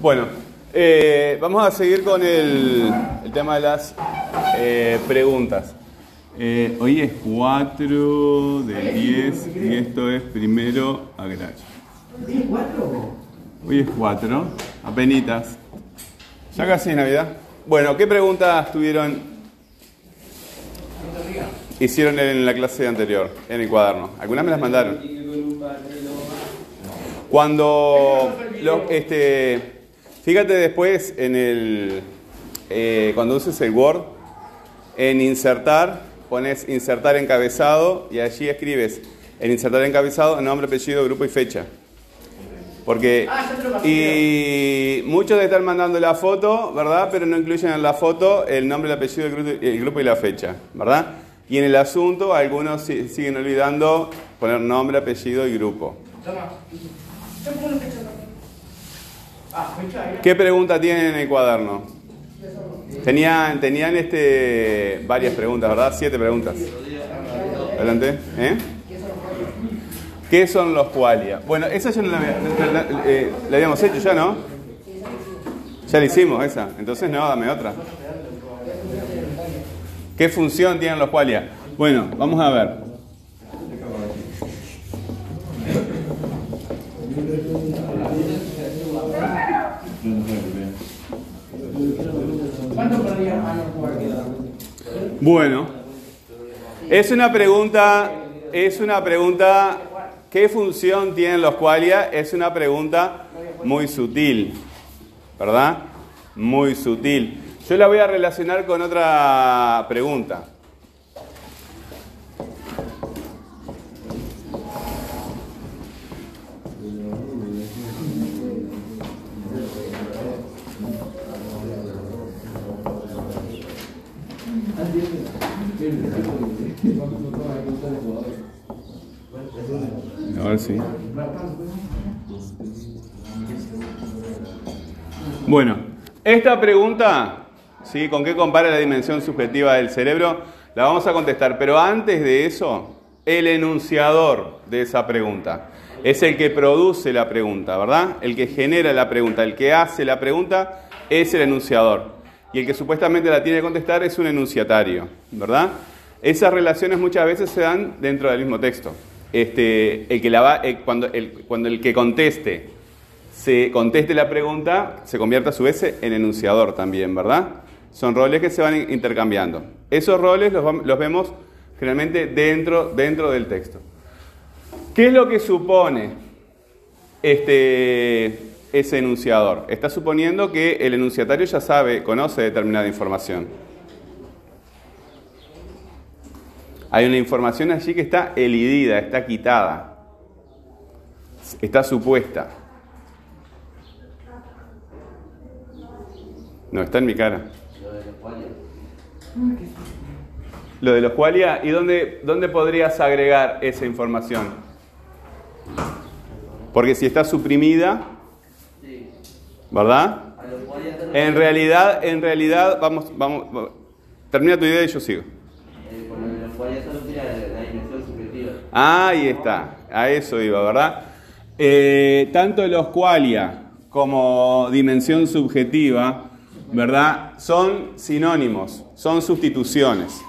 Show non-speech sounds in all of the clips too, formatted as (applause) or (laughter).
Bueno, eh, vamos a seguir con el, el tema de las eh, preguntas. Eh, hoy es 4 de 10 y esto es primero agrario. Hoy es 4, apenitas. Ya casi es Navidad. Bueno, ¿qué preguntas tuvieron? Hicieron en la clase anterior, en el cuaderno. Algunas me las mandaron. Cuando lo- este, fíjate después en el eh, cuando uses el Word, en insertar, pones insertar encabezado y allí escribes en insertar encabezado nombre, apellido, grupo y fecha. Porque y muchos de están mandando la foto, ¿verdad? Pero no incluyen en la foto el nombre, el apellido, el grupo, el grupo y la fecha, ¿verdad? Y en el asunto algunos si- siguen olvidando poner nombre, apellido y grupo. ¿Qué pregunta tienen en el cuaderno? Tenían, tenían este, varias preguntas, ¿verdad? Siete preguntas. Adelante. ¿Eh? ¿Qué son los qualia? Bueno, esa ya no la, había- la- la- eh, la habíamos hecho ya, ¿no? Ya la hicimos esa. Entonces no, dame otra. ¿Qué función tienen los qualia? Bueno, vamos a ver. Bueno, es una pregunta, es una pregunta, ¿qué función tienen los qualia? Es una pregunta muy sutil, ¿verdad? Muy sutil. Yo la voy a relacionar con otra pregunta. Bueno, esta pregunta, ¿sí? ¿con qué compara la dimensión subjetiva del cerebro? La vamos a contestar, pero antes de eso, el enunciador de esa pregunta es el que produce la pregunta, ¿verdad? El que genera la pregunta, el que hace la pregunta es el enunciador. Y el que supuestamente la tiene que contestar es un enunciatario, ¿verdad? Esas relaciones muchas veces se dan dentro del mismo texto. Este, el que eh, cuando, el, cuando el que conteste se conteste la pregunta, se convierte a su vez en enunciador también, ¿verdad? Son roles que se van intercambiando. Esos roles los, los vemos generalmente dentro, dentro del texto. ¿Qué es lo que supone este, ese enunciador? Está suponiendo que el enunciatario ya sabe, conoce determinada información. Hay una información allí que está elidida, está quitada, está supuesta. No, está en mi cara. Lo de los qualia, ¿y dónde, dónde podrías agregar esa información? Porque si está suprimida, ¿verdad? En realidad, en realidad, vamos, vamos, vamos- termina tu idea y yo sigo. Ahí está, a eso iba, ¿verdad? Eh, tanto los qualia como dimensión subjetiva, ¿verdad? Son sinónimos, son sustituciones.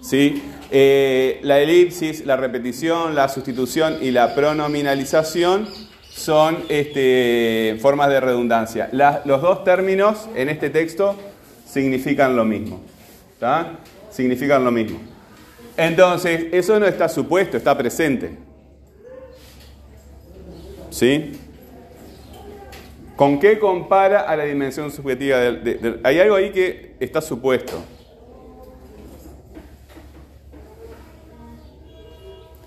¿sí? Eh, la elipsis, la repetición, la sustitución y la pronominalización son este, formas de redundancia. Los dos términos en este texto significan lo mismo. ¿tá? Significan lo mismo. Entonces, eso no está supuesto, está presente. ¿Sí? ¿Con qué compara a la dimensión subjetiva? del- de- de- hay algo ahí que está supuesto.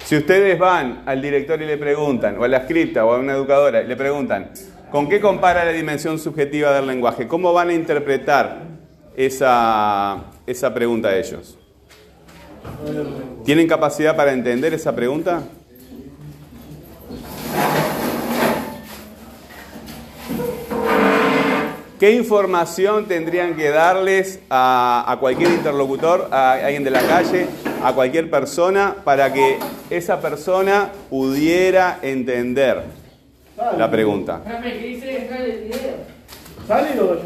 Si ustedes van al director y le preguntan, o a la escrita, o a una educadora, y le preguntan, ¿con qué compara la dimensión subjetiva del lenguaje? ¿Cómo van a interpretar esa, esa pregunta ellos? ¿Tienen capacidad para entender esa pregunta? ¿Qué información tendrían que darles a, a cualquier interlocutor, a alguien de la calle, a cualquier persona, para que esa persona pudiera entender la pregunta. ¿qué dice el video? ¿Sale o?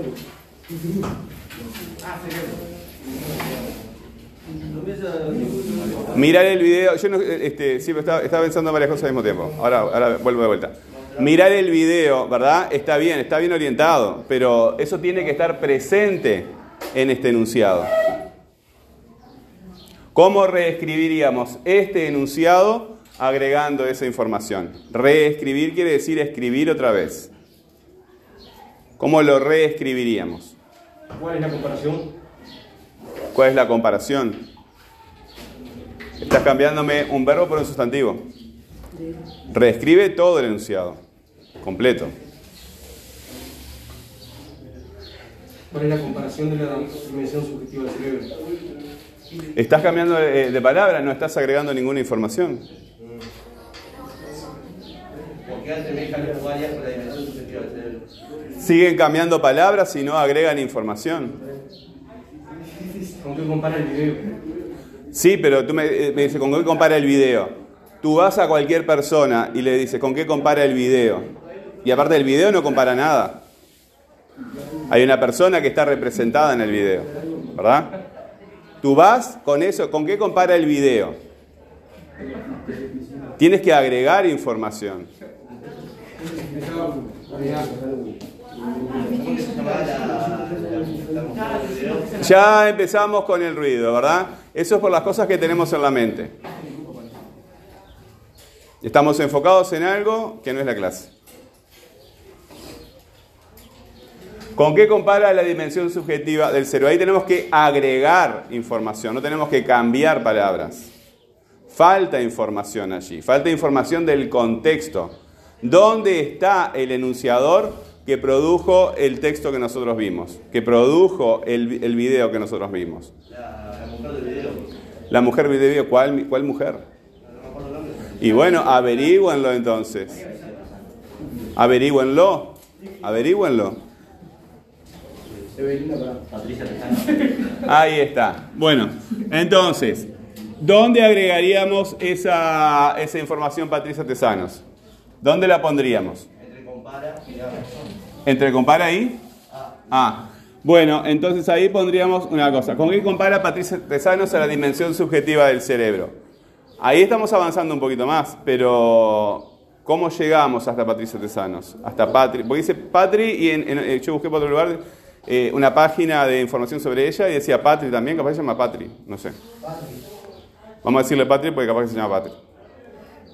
Ah, Mirar el video, yo no, este, sí, estaba, estaba pensando en varias cosas al mismo tiempo. Ahora, ahora vuelvo de vuelta. Mirar el video, ¿verdad? Está bien, está bien orientado, pero eso tiene que estar presente en este enunciado. ¿Cómo reescribiríamos este enunciado agregando esa información? Reescribir quiere decir escribir otra vez. ¿Cómo lo reescribiríamos? ¿Cuál es la comparación? ¿Cuál es la comparación? Estás cambiándome un verbo por un sustantivo. Reescribe todo el enunciado, completo. ¿Cuál es la comparación de la dimensión subjetiva del cerebro? Estás cambiando de, de palabra, no estás agregando ninguna información. ¿Por qué asemeja las varias con la dimensión subjetiva del cerebro? Siguen cambiando palabras y no agregan información. ¿Con qué compara el video? Sí, pero tú me, eh, me dices, ¿con qué compara el video? Tú vas a cualquier persona y le dices, ¿con qué compara el video? Y aparte del video no compara nada. Hay una persona que está representada en el video, ¿verdad? Tú vas con eso, ¿con qué compara el video? Tienes que agregar información. Ya empezamos con el ruido, ¿verdad? Eso es por las cosas que tenemos en la mente. Estamos enfocados en algo que no es la clase. ¿Con qué compara la dimensión subjetiva del cero? Ahí tenemos que agregar información, no tenemos que cambiar palabras. Falta información allí, falta información del contexto. ¿Dónde está el enunciador que produjo el texto que nosotros vimos? Que produjo el, el video que nosotros vimos. La, mujer del video. La mujer del video, ¿cuál, cuál mujer? Y bueno, averígüenlo entonces. Patricia Tejano. Ahí está. Bueno, entonces, ¿dónde agregaríamos esa, esa información, Patricia Tesanos? ¿Dónde la pondríamos? Entre compara y. Ah, Ah, bueno, entonces ahí pondríamos una cosa. ¿Con qué compara Patricia Tesanos a la dimensión subjetiva del cerebro? Ahí estamos avanzando un poquito más, pero ¿cómo llegamos hasta Patricia Tesanos? Hasta Patri. Porque dice Patri y en, en- eh, yo busqué por otro lugar eh, una página de información sobre ella y decía Patri también, capaz se llama Patri, no sé. Vamos a decirle Patri porque capaz que se llama Patri.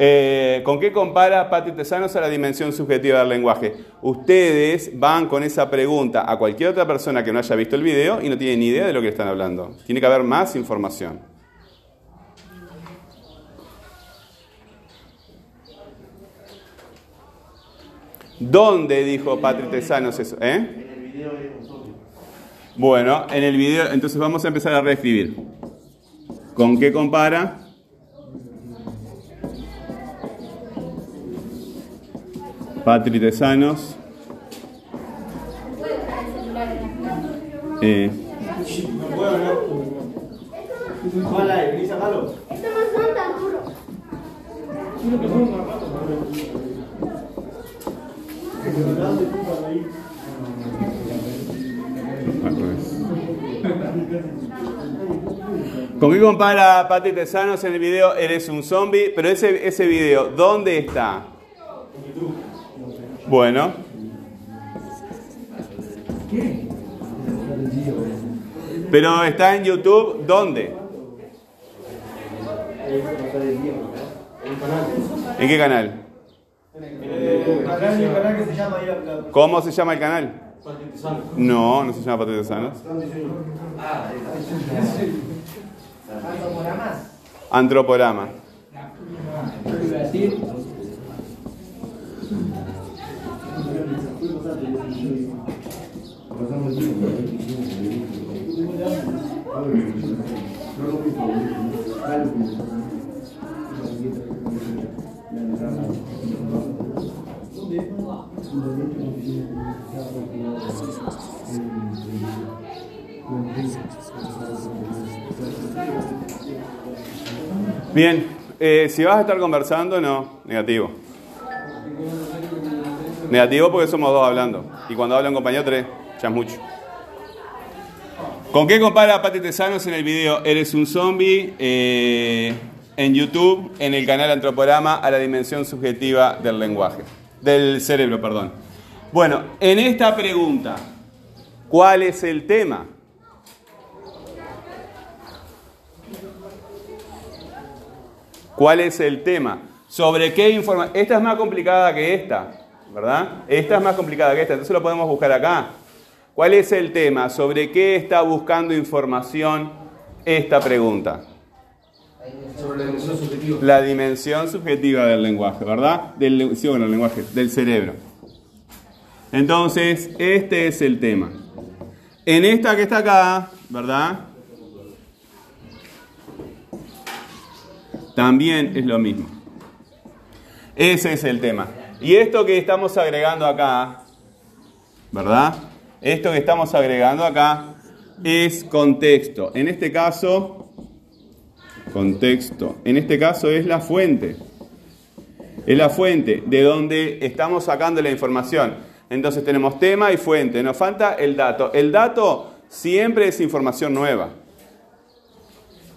Eh, ¿Con qué compara Patri Tesanos a la dimensión subjetiva del lenguaje? Ustedes van con esa pregunta a cualquier otra persona que no haya visto el video y no tiene ni idea de lo que están hablando. Tiene que haber más información. ¿Dónde dijo Patri Tesanos eso? ¿Eh? en el video zombie. Bueno, en el video, entonces vamos a empezar a reescribir. ¿Con qué compara? Patri Tesanos. Eh. ¿Con qué compara Patri Tesanos en el video Eres un zombie? Pero ese, ese video, ¿dónde está? Bueno. Pero está en YouTube, ¿dónde? ¿En qué canal? ¿Cómo se llama el canal? No, no se llama Patri Tesanos. Ahí está. Antroporama. Bien, eh, si vas a estar conversando, no, negativo. Negativo porque somos dos hablando. Y cuando habla un compañero, tres. Ya mucho. ¿Con qué compara Pati Tesanos en el video Eres un zombie? eh, en YouTube, en el canal Antroporama, a la dimensión subjetiva del lenguaje. Del cerebro, perdón. Bueno, en esta pregunta, ¿cuál es el tema? ¿Cuál es el tema? ¿Sobre qué información? Esta es más complicada que esta, ¿verdad? Esta es más complicada que esta, entonces lo podemos buscar acá. ¿Cuál es el tema? ¿Sobre qué está buscando información esta pregunta? Sobre la dimensión subjetiva. La dimensión subjetiva del lenguaje, ¿verdad? Del, sí, bueno, el lenguaje, del cerebro. Entonces, este es el tema. En esta que está acá, ¿verdad? También es lo mismo. Ese es el tema. Y esto que estamos agregando acá, ¿verdad? Esto que estamos agregando acá es contexto. En este caso, contexto. En este caso es la fuente. Es la fuente de donde estamos sacando la información. Entonces tenemos tema y fuente. Nos falta el dato. El dato siempre es información nueva.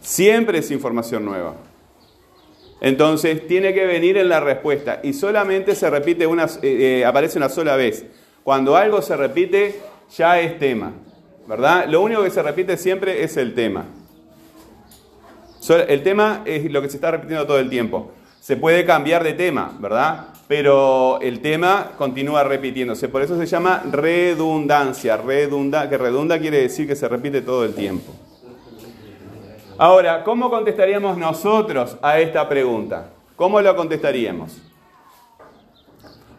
Siempre es información nueva. Entonces tiene que venir en la respuesta y solamente se repite una, eh, eh, aparece una sola vez. Cuando algo se repite, ya es tema, ¿verdad? Lo único que se repite siempre es el tema. El tema es lo que se está repitiendo todo el tiempo. Se puede cambiar de tema, ¿verdad? Pero el tema continúa repitiéndose. Por eso se llama redundancia. Redunda, que redunda quiere decir que se repite todo el tiempo. Ahora, ¿cómo contestaríamos nosotros a esta pregunta? ¿Cómo lo contestaríamos?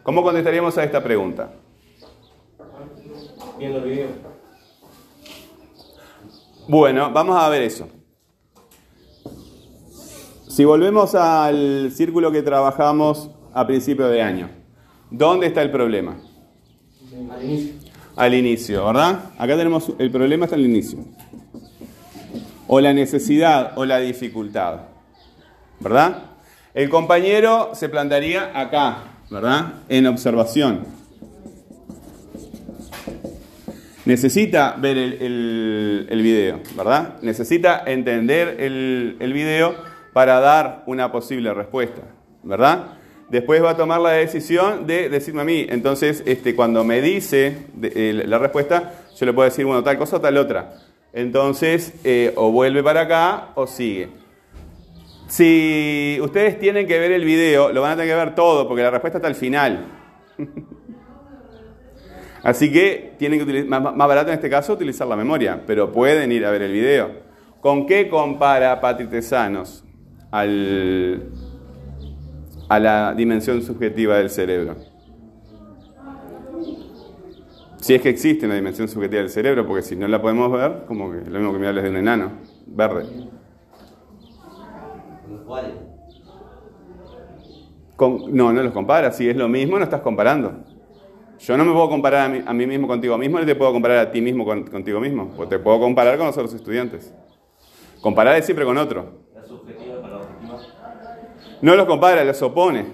¿Cómo contestaríamos a esta pregunta? Viendo el video. Bueno, vamos a ver eso. Si volvemos al círculo que trabajamos a principio de año, ¿dónde está el problema? Al inicio. Al inicio, ¿verdad? Acá tenemos el problema está al inicio. O la necesidad o la dificultad, ¿verdad? El compañero se plantearía acá, ¿verdad? En observación. Necesita ver el, video, ¿verdad? Necesita entender el, video para dar una posible respuesta, ¿verdad? Después va a tomar la decisión de decirme a mí. Entonces, este, cuando me dice el- la respuesta, yo le puedo decir, bueno, tal cosa tal otra. Entonces, eh, o vuelve para acá o sigue. Si ustedes tienen que ver el video, lo van a tener que ver todo, porque la respuesta está al final. (laughs) Así que tienen que utilizar, más, barato en este caso utilizar la memoria, pero pueden ir a ver el video. ¿Con qué compara Patrick Tesanos al, a la dimensión subjetiva del cerebro? Si es que existe una dimensión subjetiva del cerebro, porque si no la podemos ver, como que lo mismo que me hables de un enano verde. Con- no, no los comparas. Si es lo mismo, no estás comparando. Yo no me puedo comparar a mí, a mí mismo contigo mismo, ni te puedo comparar a ti mismo con- contigo mismo. O te puedo comparar con los otros estudiantes. Comparar es siempre con otro. No los compara, los opone.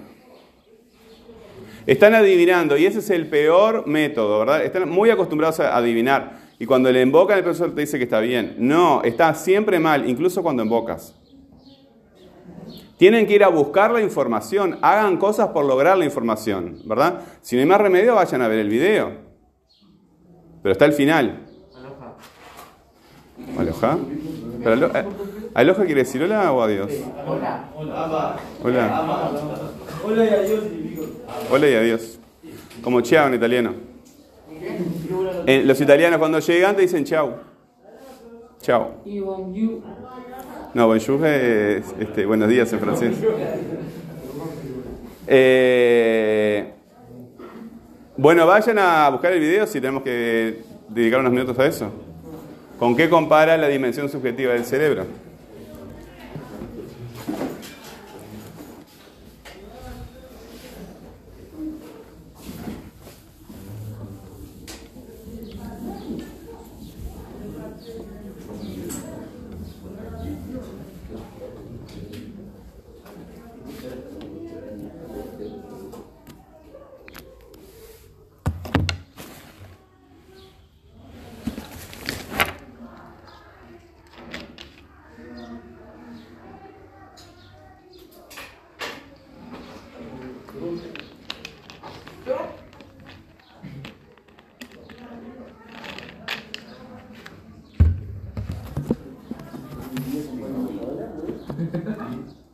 Están adivinando y ese es el peor método, ¿verdad? Están muy acostumbrados a adivinar. Y cuando le invocan, el profesor te dice que está bien. No, está siempre mal, incluso cuando invocas. Tienen que ir a buscar la información, hagan cosas por lograr la información, ¿verdad? Si no hay más remedio, vayan a ver el video. Pero está al final. ¿Aloja? Pero alo- eh, ¿Aloja quiere decir hola o adiós? Hola. Hola. Hola y adiós. Hola y adiós. Como ciao en italiano. Eh, los italianos cuando llegan te dicen ciao. Ciao. No, bonjour es este, buenos días en francés. Eh, bueno, vayan a buscar el video si tenemos que dedicar unos minutos a eso. ¿Con qué compara la dimensión subjetiva del cerebro?